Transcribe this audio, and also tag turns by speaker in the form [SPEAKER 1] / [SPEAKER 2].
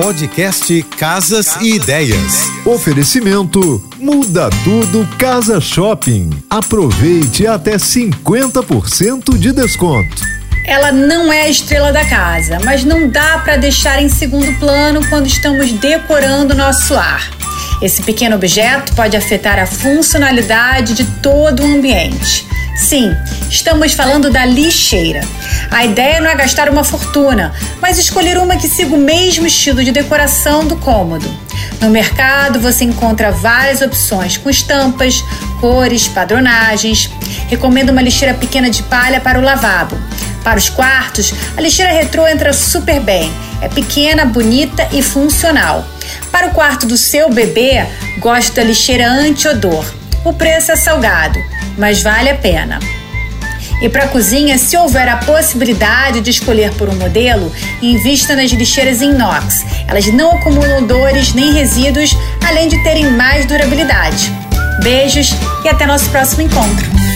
[SPEAKER 1] Podcast Casas e Ideias.
[SPEAKER 2] Oferecimento Muda Tudo Casa Shopping. Aproveite até 50% de desconto.
[SPEAKER 3] Ela não é a estrela da casa, mas não dá para deixar em segundo plano quando estamos decorando nosso lar. Esse pequeno objeto pode afetar a funcionalidade de todo o ambiente. Sim, estamos falando da lixeira. A ideia não é gastar uma fortuna, mas escolher uma que siga o mesmo estilo de decoração do cômodo. No mercado você encontra várias opções com estampas, cores, padronagens. Recomendo uma lixeira pequena de palha para o lavabo. Para os quartos, a lixeira retrô entra super bem. É pequena, bonita e funcional. Para o quarto do seu bebê, gosto da lixeira anti-odor. O preço é salgado mas vale a pena. E para a cozinha, se houver a possibilidade de escolher por um modelo, invista nas lixeiras inox. Elas não acumulam odores nem resíduos, além de terem mais durabilidade. Beijos e até nosso próximo encontro.